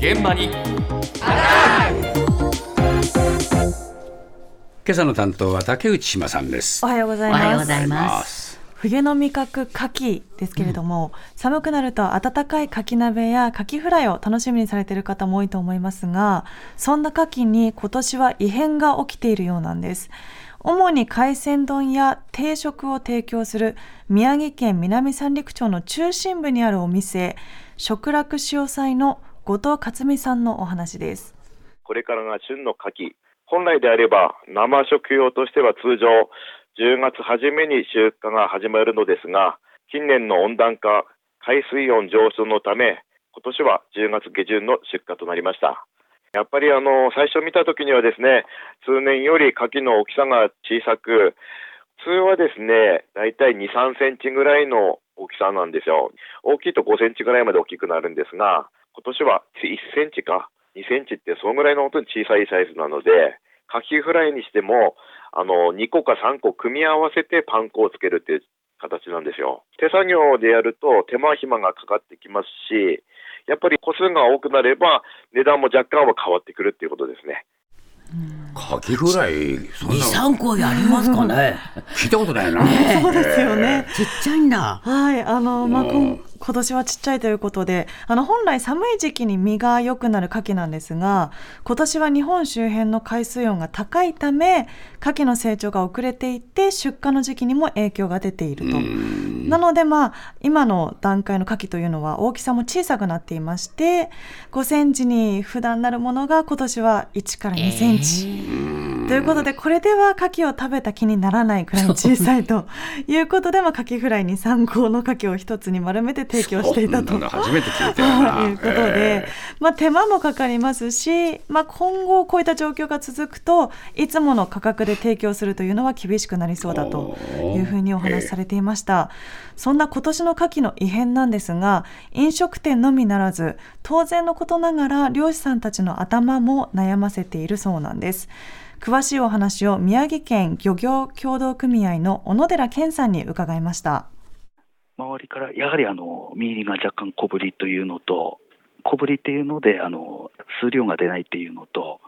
現場に今朝の担当は竹内島さんですおはようございおはようごます。ざいます。冬の味覚牡蠣ですけれども、寒くなると温かい牡蠣鍋や牡蠣フライを楽しみにされている方も多いと思いますが、そんな牡蠣に今年は異変が起きているようなんです。主に海鮮丼や定食を提供する宮城県南三陸町の中心部にあるお店、食楽潮祭の後藤克美さんのお話です。これからが旬の牡蠣。本来であれば生食用としては通常10月初めに出荷が始まるのですが、近年の温暖化、海水温上昇のため、今年は10月下旬の出荷となりました。やっぱりあの、最初見た時にはですね、通年より牡蠣の大きさが小さく、普通はですね、だいたい2、3センチぐらいの大きさなんですよ。大きいと5センチぐらいまで大きくなるんですが、今年は1センチか2センチってそのぐらいの本当に小さいサイズなので、カキフライにしても、あの、2個か3個組み合わせてパン粉をつけるっていう形なんですよ。手作業でやると手間暇がかかってきますし、やっぱり個数が多くなれば値段も若干は変わってくるっていうことですね。カキフライそん二なの三個やりますかね。聞いたことないな、そうですよね。ちっちゃいんだ。はい、あの、まあ、今年はちっちゃいということで、あの、本来寒い時期に身が良くなる牡蠣なんですが、今年は日本周辺の海水温が高いため、牡蠣の成長が遅れていって、出荷の時期にも影響が出ていると。なので、まあ、今の段階の牡蠣というのは大きさも小さくなっていまして、5センチに普段なるものが今年は1から2センチ。ということで、これでは牡蠣を食べた気にならないくらい小さいということで、まあ、牡蠣フライに3個の牡蠣を一つに丸めて提供していたと。初めて聞いたよな。ということで、まあ、手間もかかりますし、まあ、今後こういった状況が続くといつもの価格で提供するというのは厳しくなりそうだというふうにお話しされていました、そんな今年の牡蠣の異変なんですが飲食店のみならず当然のことながら漁師さんたちの頭も悩ませているそうなんです詳しいお話を宮城県漁業協同組合の小野寺健さんに伺いました周りからやはりあの身入りが若干小ぶりというのと、小ぶりっていうのであの数量が出ないっていうのと、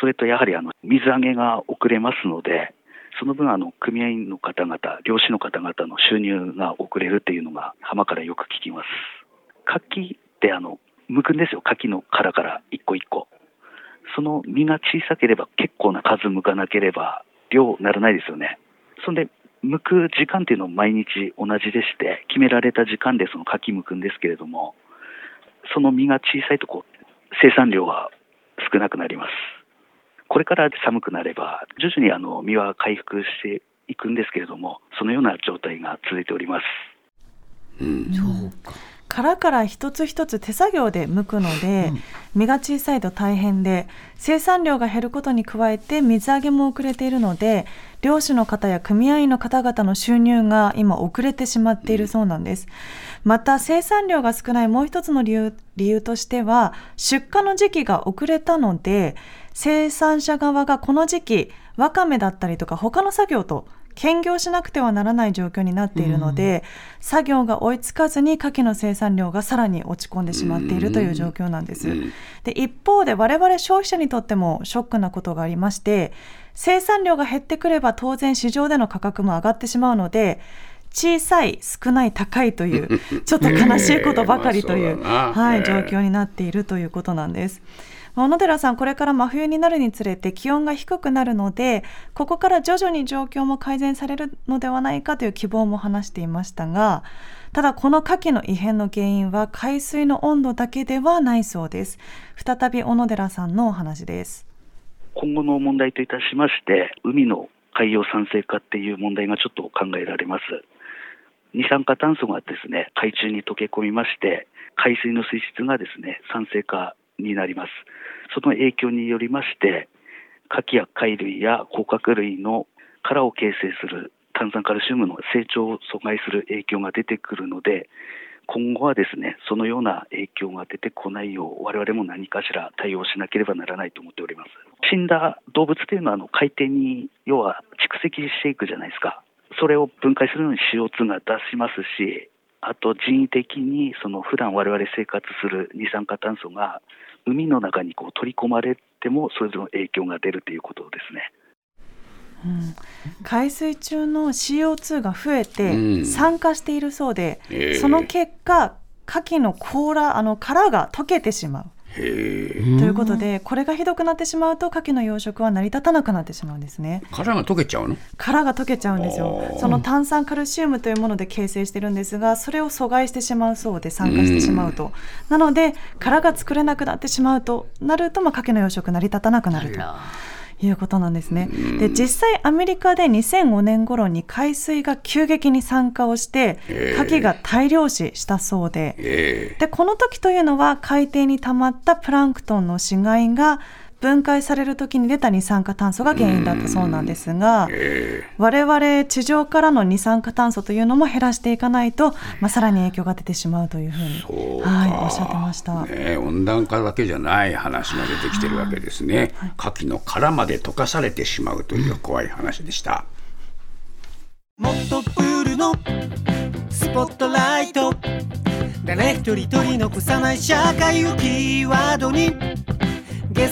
それとやはりあの水揚げが遅れますので、その分あの組合員の方々、漁師の方々の収入が遅れるっていうのが浜からよく聞きます。牡蠣ってあの剥くんですよ、牡蠣の殻から一個一個。その身が小さければ結構な数剥かなければ量ならないですよね。そんで剥く時間っていうのは毎日同じでして、決められた時間でその柿剥くんですけれども、その実が小さいとこう生産量は少なくなります。これから寒くなれば、徐々にあの実は回復していくんですけれども、そのような状態が続いております。殻から一つ一つ手作業で剥くので、身が小さいと大変で生産量が減ることに加えて水揚げも遅れているので漁師の方や組合員の方々の収入が今遅れてしまっているそうなんです。また生産量が少ないもう一つの理由理由としては出荷の時期が遅れたので生産者側がこの時期わかめだったりとか他の作業と兼業しなくてはならない状況になっているので、作業が追いつかずに牡蠣の生産量がさらに落ち込んでしまっているという状況なんです。で一方で我々消費者にとってもショックなことがありまして生産量が減ってくれば当然市場での価格も上がってしまうので小さい少ない高いという ちょっと悲しいことばかりという、まあそうはい、ええ状況になっているということなんです。小野寺さん、これから真冬になるにつれて気温が低くなるので、ここから徐々に状況も改善されるのではないかという希望も話していましたが、ただこの牡蠣の異変の原因は海水の温度だけではないそうです。再び小野寺さんのお話です。今後の問題といたしまして、海の海洋酸性化っていう問題がちょっと考えられます。二酸化炭素がですね、海中に溶け込みまして、海水の水質がですね、酸性化になります。その影響によりまして、牡蠣や貝類や甲殻類の殻を形成する炭酸カルシウムの成長を阻害する影響が出てくるので、今後はですね、そのような影響が出てこないよう、我々も何かしら対応しなければならないと思っております。死んだ動物というのはあの海底に要は蓄積していくじゃないですか。それを分解するのに CO2 が出しますし、あと人為的にその普段我々生活する二酸化炭素が海の中にこう取り込まれてもそれぞれの影響が出るということですね。海水中の CO2 が増えうてん酸化しているそうで、ええその結果牡蠣の甲羅あの殻が溶けてしまう。ということで、これがひどくなってしまうと牡蠣の養殖は成り立たなくなってしまうんですね。殻が溶けちゃうの？殻が溶けちゃうんですよ。その炭酸カルシウムというもので形成してるんですがそれを阻害してしまうそうで酸化してしまうと。なので殻が作れなくなってしまうとなると、まあ、牡蠣の養殖成り立たなくなるということなんですね。で実際アメリカで2005年頃に海水が急激に酸化をして牡蠣が大量死したそうで。え。でこの時というのは海底に溜まったプランクトンの死骸が分解される時に出た二酸化炭素が原因だったそうなんですがええ。我々地上からの二酸化炭素というのも減らしていかないと、まあ、さらに影響が出てしまうというふうにはい、おっしゃってました。ね、温暖化だけじゃない話が出てきてるわけですね。牡蠣の殻まで溶かされてしまうという怖い話でした。もっとプールのスポットライト。誰一人取り残さない社会をキーワードに。ゲ